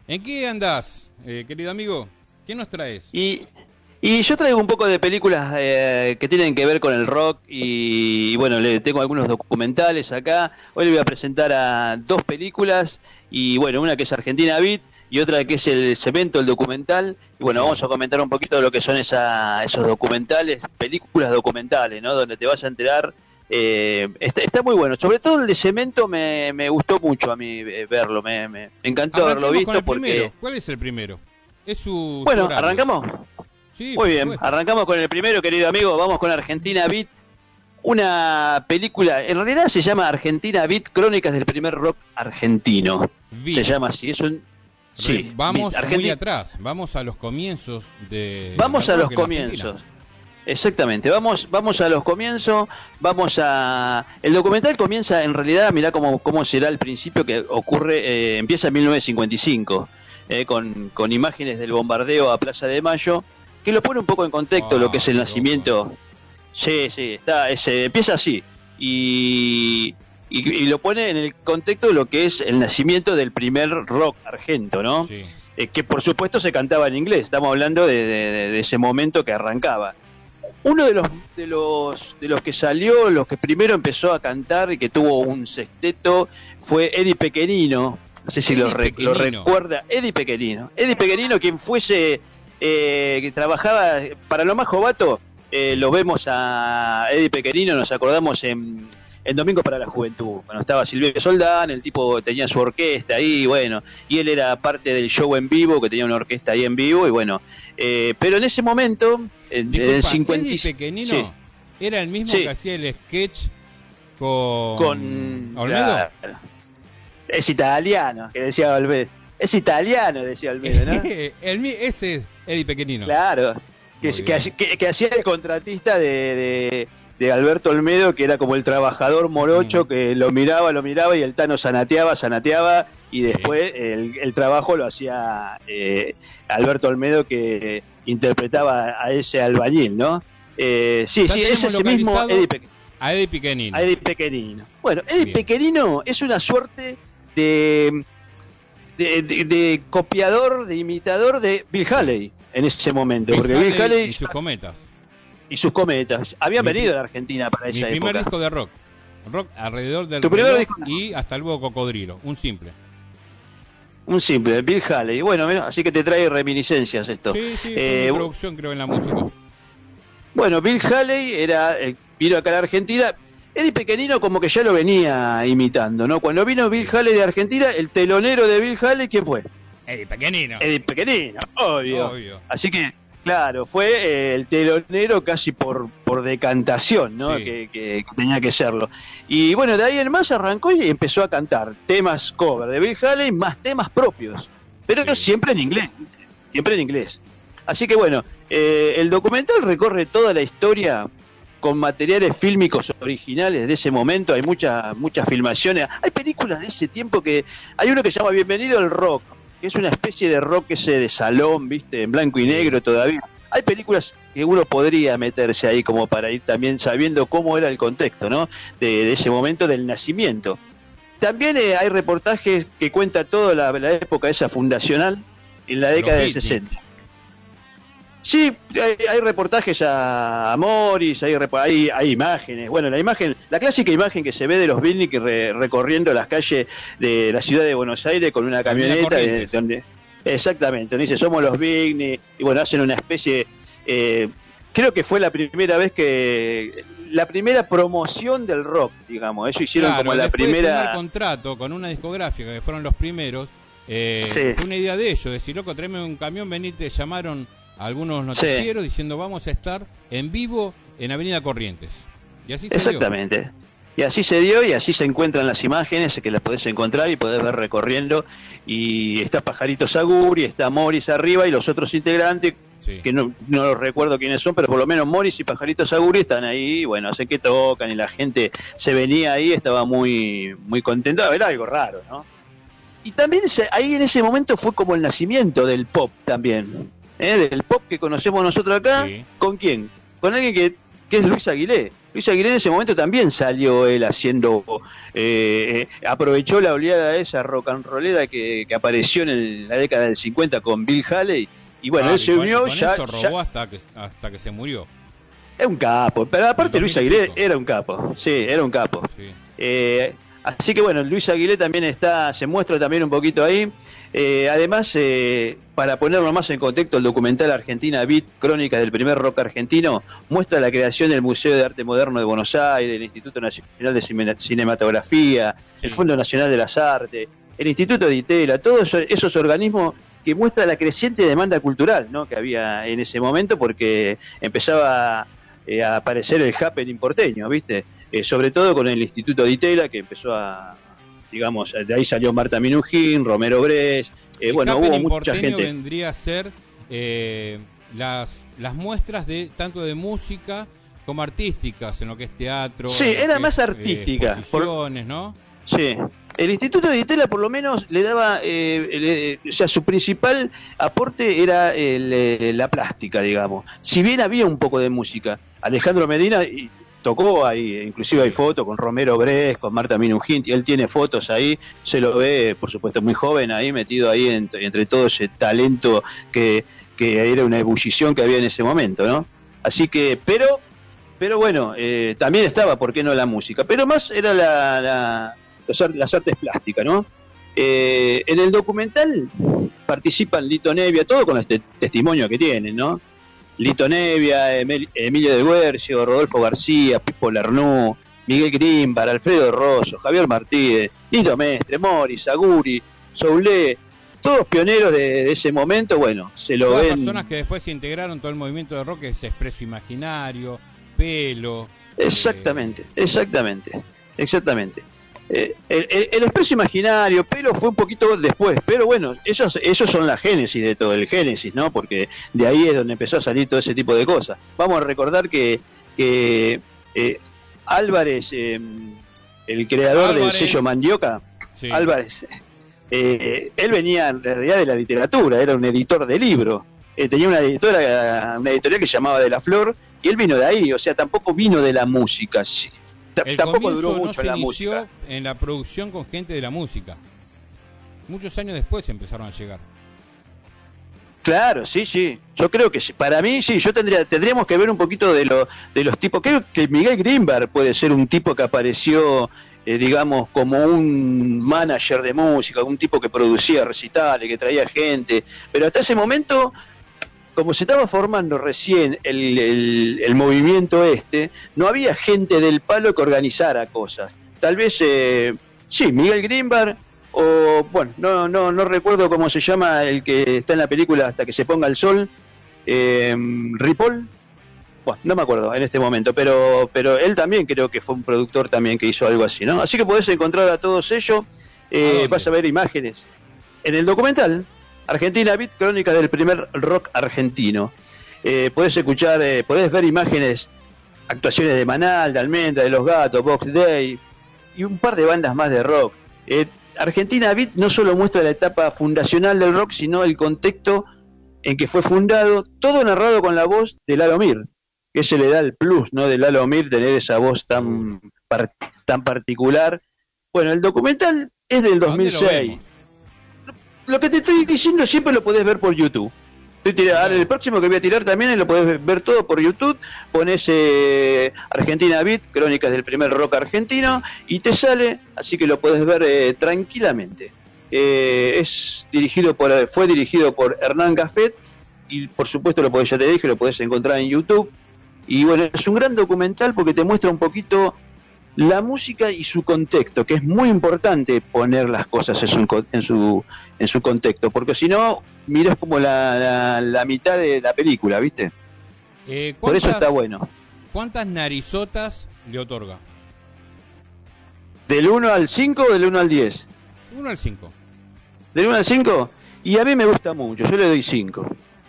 ¿En qué andás, eh, querido amigo? ¿Qué nos traes? Y, y yo traigo un poco de películas eh, que tienen que ver con el rock y, bueno, le tengo algunos documentales acá. Hoy le voy a presentar a dos películas y bueno, una que es Argentina Beat y otra que es el Cemento, el documental. Y bueno, vamos a comentar un poquito de lo que son esa, esos documentales, películas documentales, ¿no? Donde te vas a enterar. Eh, está, está muy bueno, sobre todo el de Cemento me, me gustó mucho a mí eh, verlo, me, me- me encantó haberlo visto el porque... primero. ¿Cuál es el primero? Es su. Bueno, su. ¿arrancamos? Sí, Muy bien, supuesto. arrancamos con el primero, querido amigo. Vamos con Argentina Beat. Una película, en realidad se llama Argentina Beat, Crónicas del primer rock argentino. Beat. Se llama así, es un... Sí, vamos Beat, muy atrás. Vamos a los comienzos de. Vamos a los Argentina. Exactamente, vamos, vamos a los comienzos, vamos a... El documental comienza, en realidad, mirá cómo, cómo será el principio que ocurre, eh, empieza en 1955, eh, con, con imágenes del bombardeo a Plaza de Mayo, que lo pone un poco en contexto Ah, lo que es el nacimiento. Sí, sí, está, ese, empieza así. Y, y, y lo pone en el contexto de lo que es el nacimiento del primer rock argento, ¿no? Eh, que por supuesto se cantaba en inglés, estamos hablando de, de- de- de ese momento que arrancaba. Uno de los, de los de los que salió, los que primero empezó a cantar y que tuvo un sexteto fue Eddie Pequenino, no sé si lo, re- lo recuerda, Eddie Pequenino. Eddie Pequenino, quien fuese, eh, que trabajaba para lo más jovato, eh, lo vemos a Eddie Pequenino, nos acordamos en, en Domingo para la Juventud. Bueno, estaba Silvio Soldán, el tipo tenía su orquesta ahí, bueno, y él era parte del show en vivo, que tenía una orquesta ahí en vivo, y bueno, eh, pero en ese momento, el Disculpa, 50 Eddie Pequenino Sí. era el mismo Sí. que hacía el sketch con, con Olmedo. Claro. Es italiano, que decía Olmedo. Es italiano, decía Olmedo, ¿no? el, ese es Eddie Pequenino. Claro, que, que, hacía el contratista de, de- de Alberto Olmedo, que era como el trabajador morocho Mm. que lo miraba, lo miraba y el Tano sanateaba, sanateaba y después el, el trabajo lo hacía eh, Alberto Olmedo que interpretaba a ese albañil, ¿no? Eh, sí, Ya sí, es ese mismo Eddie Pequenino. A Eddie Pequenino. A Eddie Pequenino. Bueno, Eddie Bien. Pequenino es una suerte de, de, de- de copiador, de imitador de Bill Haley en ese momento. Bill porque Bill Haley y sus cometas. y sus cometas habían Mi- venido a la Argentina para Mi esa primer época. disco de rock. Rock alrededor del Tu primer reloj disco- y hasta el búho cocodrilo. Un simple. Un simple, Bill Haley. Bueno, así que te trae reminiscencias esto. Sí, sí, Eh, mi producción creo en la música. Bueno, Bill Haley era, eh, vino acá a la Argentina. Eddie Pequenino como que ya lo venía imitando, ¿no? Cuando vino Bill Haley de Argentina, el telonero de Bill Haley, ¿quién fue? Eddie Pequenino. Eddie Pequenino, obvio. Obvio. Así que, claro, fue eh, el telonero casi por, por decantación, ¿no? Sí. Que, que- que tenía que serlo. Y bueno, de ahí en más arrancó y empezó a cantar temas cover de Bill Haley más temas propios, pero siempre en inglés, siempre en inglés. Así que bueno, eh, el documental recorre toda la historia con materiales fílmicos originales de ese momento, hay muchas muchas filmaciones, hay películas de ese tiempo que hay uno que se llama Bienvenido al Rock, que es una especie de rock ese de salón, viste, en blanco y negro todavía. Hay películas que uno podría meterse ahí como para ir también sabiendo cómo era el contexto, ¿no? De, de ese momento del nacimiento. También eh, hay reportajes que cuenta toda la, la época esa fundacional en la década del beatniks. 60. Sí, hay, hay reportajes a, a Morris, hay, hay, hay imágenes. Bueno, la imagen, la clásica imagen que se ve de los Beatnik re- recorriendo las calles de la ciudad de Buenos Aires con una camioneta de- Corrientes. donde exactamente, donde dice somos los Beatnik y bueno hacen una especie, eh, creo que fue la primera vez que la primera promoción del rock, digamos, eso hicieron Claro, como la después de firmar primera. contrato con una discográfica que fueron los primeros. eh, Sí. Fue una idea de ellos, decir, loco, tráeme un camión, venite, llamaron a algunos noticieros diciendo vamos a estar en vivo en Avenida Corrientes. Y así se dio. Exactamente. Y así se dio y así se encuentran las imágenes que las podés encontrar y podés ver recorriendo. Y está Pajarito Saguri, está Morris arriba y los otros integrantes, que no, no los recuerdo quiénes son, pero por lo menos Morris y Pajarito Saguri están ahí, bueno, hacen que tocan y la gente se venía ahí, estaba muy, muy contenta. Era algo raro, ¿no? Y también ahí en ese momento fue como el nacimiento del pop también. ¿Eh? Del pop que conocemos nosotros acá. ¿Con quién? Con alguien que, que es Luis Aguilé. Luis Aguilé en ese momento también salió él haciendo, eh, eh, aprovechó la oleada esa rock and rollera que, que apareció en el- la década del 50 con Bill Haley. Y bueno, Claro, él se unió con ya, eso ya- robó hasta que, hasta que se murió. es un capo, pero aparte Luis Aguilé era un capo, sí, era un capo. Eh, así que bueno, Luis Aguilé también está, se muestra también un poquito ahí. Eh, además, eh, para ponerlo más en contexto, el documental Argentina Beat, Crónicas del primer rock argentino, muestra la creación del Museo de Arte Moderno de Buenos Aires, el Instituto Nacional de Cine- Cinematografía, el Fondo Nacional de las Artes, el Instituto de Itela, todos esos, esos organismos que muestra la creciente demanda cultural ¿no? que había en ese momento porque empezaba eh, a aparecer el happening porteño, ¿viste? Eh, sobre todo con el Instituto de Itela que empezó a, digamos, de ahí salió Marta Minujín, Romero Bres, eh, bueno, hubo mucha gente. vendría a ser eh, las, las muestras de tanto de música como artísticas en lo que es teatro. Sí, era más es, eh, artística, por- ¿no? Sí. El Instituto de Itela por lo menos le daba, eh, le- o sea, su principal aporte era el, la plástica, digamos. Si bien había un poco de música, Alejandro Medina tocó ahí, inclusive hay fotos con Romero Bres, con Marta Minujín, él tiene fotos ahí, se lo ve, por supuesto, muy joven ahí, metido ahí entre, todo ese talento que, que era una ebullición que había en ese momento, ¿no? Así que, pero pero bueno, eh, también estaba, ¿por qué no la música? Pero más era la, las artes plásticas, ¿no? Eh, en el documental participan Lito Nevia, todo con este testimonio que tienen, ¿no? Lito Nevia, Emil- Emilio de Guercio, Rodolfo García, Pipo Lernú, Miguel Grimbar, Alfredo Rosso, Javier Martínez, Nito Mestre, Morris, Aguri, Soulé, todos pioneros de, de ese momento, bueno, se lo Todas ven. personas que después se integraron todo el movimiento de rock, es Expreso Imaginario, Pelo. Exactamente, exactamente, exactamente. Eh, el, el- expreso imaginario, pero fue un poquito después, pero bueno, esos, esos son la génesis de todo, el génesis, ¿no? Porque de ahí es donde empezó a salir todo ese tipo de cosas. Vamos a recordar que, que eh, Álvarez, eh, el creador del sello Mandioca, Sí. Álvarez, eh, él venía en realidad de la literatura, era un editor de libros. Eh, tenía una editora, una editorial que se llamaba De la Flor, y él vino de ahí, o sea, tampoco vino de la música. El tampoco duró no mucho se la inició música. en la producción con gente de la música. Muchos años después empezaron a llegar. Claro, sí, sí. Yo creo que sí. para mí sí, yo tendría tendríamos que ver un poquito de lo de los tipos. Creo que Miguel Greenberg puede ser un tipo que apareció eh, digamos como un manager de música, un tipo que producía recitales, que traía gente, pero hasta ese momento como se estaba formando recién el, el- el movimiento este, no había gente del palo que organizara cosas. Tal vez, eh, sí, Miguel Greenberg, o bueno, no, no, no recuerdo cómo se llama el que está en la película Hasta que se ponga el sol, eh, Ripoll, bueno, no me acuerdo en este momento, pero, pero él también creo que fue un productor también que hizo algo así, ¿no? Así que podés encontrar a todos ellos, eh, vas a ver imágenes. En el documental, Argentina Beat, crónica del primer rock argentino. Eh, podés escuchar, eh, podés ver imágenes, actuaciones de Manal, de Almendra, de Los Gatos, Box Day y un par de bandas más de rock. Eh, Argentina Beat no solo muestra la etapa fundacional del rock, sino el contexto en que fue fundado, todo narrado con la voz de Lalo Mir, que se le da el plus, ¿no? De Lalo Mir tener esa voz tan, par- tan particular. Bueno, el documental es del ¿Dónde lo 2006. Lo que te estoy diciendo siempre lo podés ver por YouTube. Estoy tira- ahora el próximo que voy a tirar también lo podés ver todo por YouTube. Pones eh, Argentina Beat, crónicas del primer rock argentino, y te sale, así que lo podés ver eh, tranquilamente. Eh, es dirigido por, fue dirigido por Hernán Gafet, y por supuesto lo podés, ya te dije, lo podés encontrar en YouTube. Y bueno, es un gran documental porque te muestra un poquito la música y su contexto, que es muy importante poner las cosas en su, en su, en su contexto, porque si no, miras como la, la, la mitad de la película, ¿viste? Eh, Por eso ¿cuántas- está bueno. ¿Cuántas narizotas le otorga? ¿Del 1 al 5 o del 1 al 10? 1 al 5. ¿Del 1 al 5? Y a mí me gusta mucho, yo le doy 5.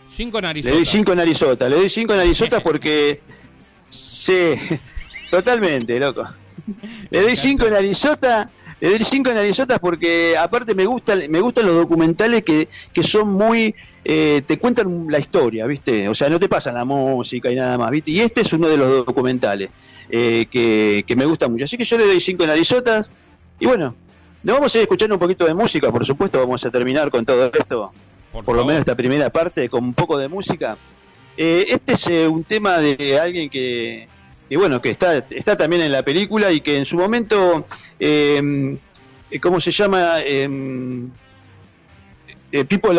5 Le narizotas. doy 5 narizotas, le doy 5 narizotas porque... Sí, totalmente, loco. Le doy 5 narizotas, le doy 5 narizotas porque aparte me gustan, me gustan los documentales que, que son muy... eh, te cuentan la historia, ¿viste? O sea, no te pasan la música y nada más, ¿viste? Y este es uno de los documentales eh, que, que me gusta mucho. Así que yo le doy 5 narizotas y bueno, nos vamos a ir escuchando un poquito de música, por supuesto, vamos a terminar con todo esto, por, lo menos esta primera parte, con un poco de música. Eh, este es eh, un tema de alguien que, que, bueno, que está, está también en la película y que en su momento, eh, eh, ¿cómo se llama? Eh, eh, Pipo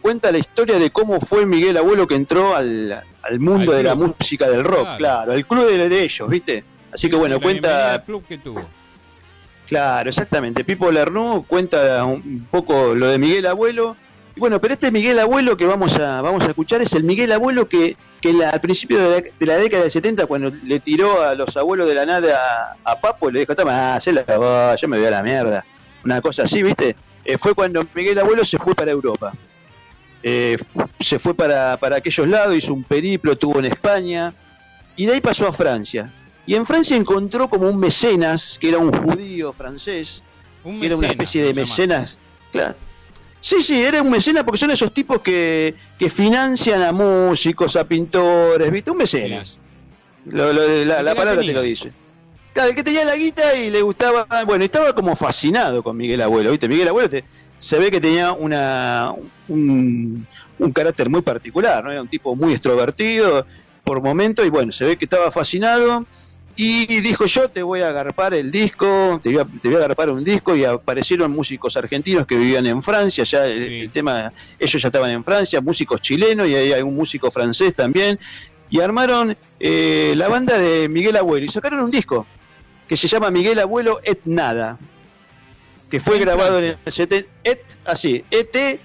cuenta la historia de cómo fue Miguel Abuelo que entró al, al mundo Al de la música del rock, Claro. claro, al club de, de ellos, ¿viste? Así que bueno, cuenta al club que tuvo. Claro, exactamente. Pipo Lernu cuenta un poco lo de Miguel Abuelo. Y bueno, pero este Miguel Abuelo que vamos a, vamos a escuchar es el Miguel Abuelo que, que la- al principio de la, de la década del 70, cuando le tiró a los abuelos de la nada a, a Papo, le dijo, toma, hacé la voz, yo me voy a la mierda. Una cosa así, ¿viste? Eh, fue cuando Miguel Abuelo se fue para Europa. Eh, se fue para, para aquellos lados, hizo un periplo, estuvo en España, y de ahí pasó a Francia. Y en Francia encontró como un mecenas, que era un judío francés, Un que era una especie de mecenas. Claro. Sí, sí, era un mecenas porque son esos tipos que, que financian a músicos, a pintores, ¿viste? Un mecenas. Lo- lo- la, palabra tenía. te lo dice. Claro, el que tenía la guita y le gustaba, bueno, estaba como fascinado con Miguel Abuelo, ¿viste? Miguel Abuelo te- se ve que tenía una un, un carácter muy particular, ¿no? Era un tipo muy extrovertido por momento y bueno, se ve que estaba fascinado y dijo yo te voy a agarpar el disco, te voy a, te voy a agarpar un disco y aparecieron músicos argentinos que vivían en Francia, ya el, el tema, ellos ya estaban en Francia, músicos chilenos y ahí hay un músico francés también, y armaron eh, la banda de Miguel Abuelo y sacaron un disco. que se llama Miguel Abuelo Et Nada, que fue En grabado en el 70, Et, así, ET,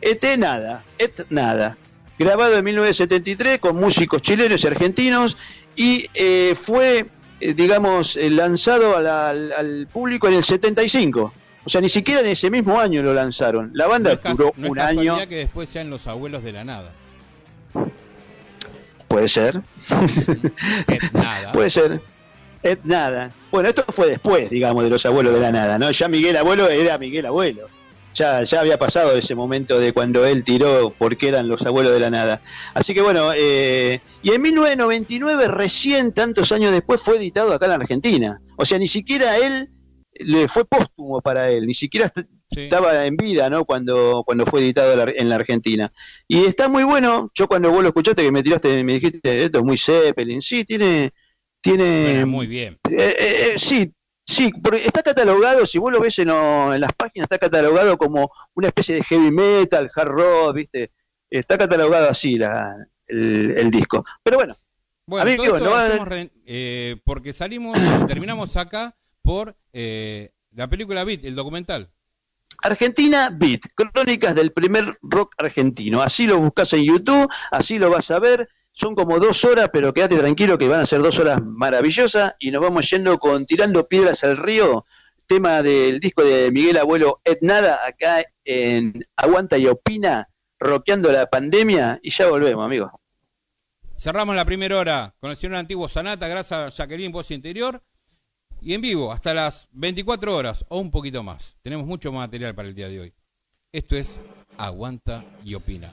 ET Nada, Et Nada, grabado en 1973 con músicos chilenos y argentinos y eh, fue, eh, digamos, eh, lanzado al, al público en el 75. O sea, ni siquiera en ese mismo año lo lanzaron. La banda No es, duró no un año. que después sean los abuelos de la nada. Puede ser. nada. Puede ser. Et nada. Bueno, esto fue después, digamos, de los abuelos de la nada, ¿no? Ya Miguel Abuelo era Miguel Abuelo. Ya, ya había pasado ese momento de cuando él tiró porque eran los abuelos de la nada. Así que bueno, eh, y en 1999, recién tantos años después, fue editado acá en la Argentina. O sea, ni siquiera él le fue póstumo para él, ni siquiera est- estaba en vida, ¿no? Cuando, cuando fue editado en la- en la Argentina. Y está muy bueno, yo cuando vos lo escuchaste que me tiraste, me dijiste, esto es muy Zeppelin, sí, tiene... tiene muy bien. eh, eh, eh, sí, sí, porque está catalogado, si vos lo ves en, las páginas, está catalogado como una especie de heavy metal, hard rock, ¿viste? Está catalogado así la, el, el disco. Pero bueno, Bueno, todo esto no re- eh, porque salimos, terminamos acá por eh, la película Beat, el documental. Argentina Beat, crónicas del primer rock argentino. Así lo buscas en YouTube, así lo vas a ver. Son como dos horas, pero quédate tranquilo que van a ser dos horas maravillosas y nos vamos yendo con Tirando Piedras al Río, tema del disco de Miguel Abuelo Et Nada, acá en Aguanta y Opina, rockeando la pandemia y ya volvemos, amigos. Cerramos la primera hora con el señor antiguo Sanata, gracias a Jacqueline Voz Interior. Y en vivo, hasta las 24 horas o un poquito más. Tenemos mucho material para el día de hoy. Esto es Aguanta y Opina.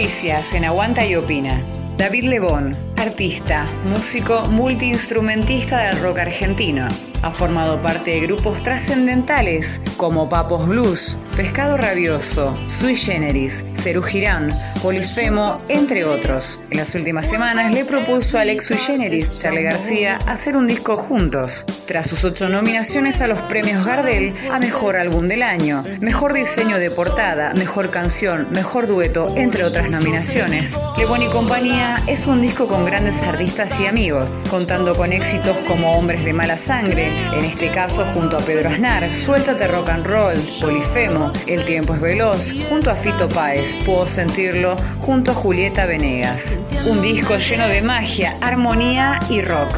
Noticias en Aguanta y Opina. David Lebón, artista, músico, multiinstrumentista del rock argentino. Ha formado parte de grupos trascendentales como Papos Blues, Pescado Rabioso, Sui Generis, Cerú Girán, Polifemo, entre otros. En las últimas semanas le propuso a Alex Sui Generis, Charlie García, hacer un disco juntos. Tras sus ocho nominaciones a los premios Gardel a Mejor Álbum del Año, Mejor Diseño de Portada, Mejor Canción, Mejor Dueto, entre otras nominaciones, Le Bon y Compañía es un disco con grandes artistas y amigos, contando con éxitos como Hombres de Mala Sangre, en este caso junto a Pedro Aznar, Suéltate Rock and Roll, Polifemo, el tiempo es veloz, junto a Fito Páez, Puedo sentirlo, junto a Julieta Venegas. Un disco lleno de magia, armonía y rock.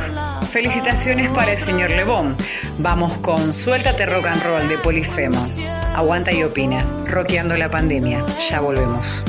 Felicitaciones para el señor Lebón. Vamos con Suéltate Rock and Roll de Polifemo. Aguanta y opina. Roqueando la pandemia. Ya volvemos.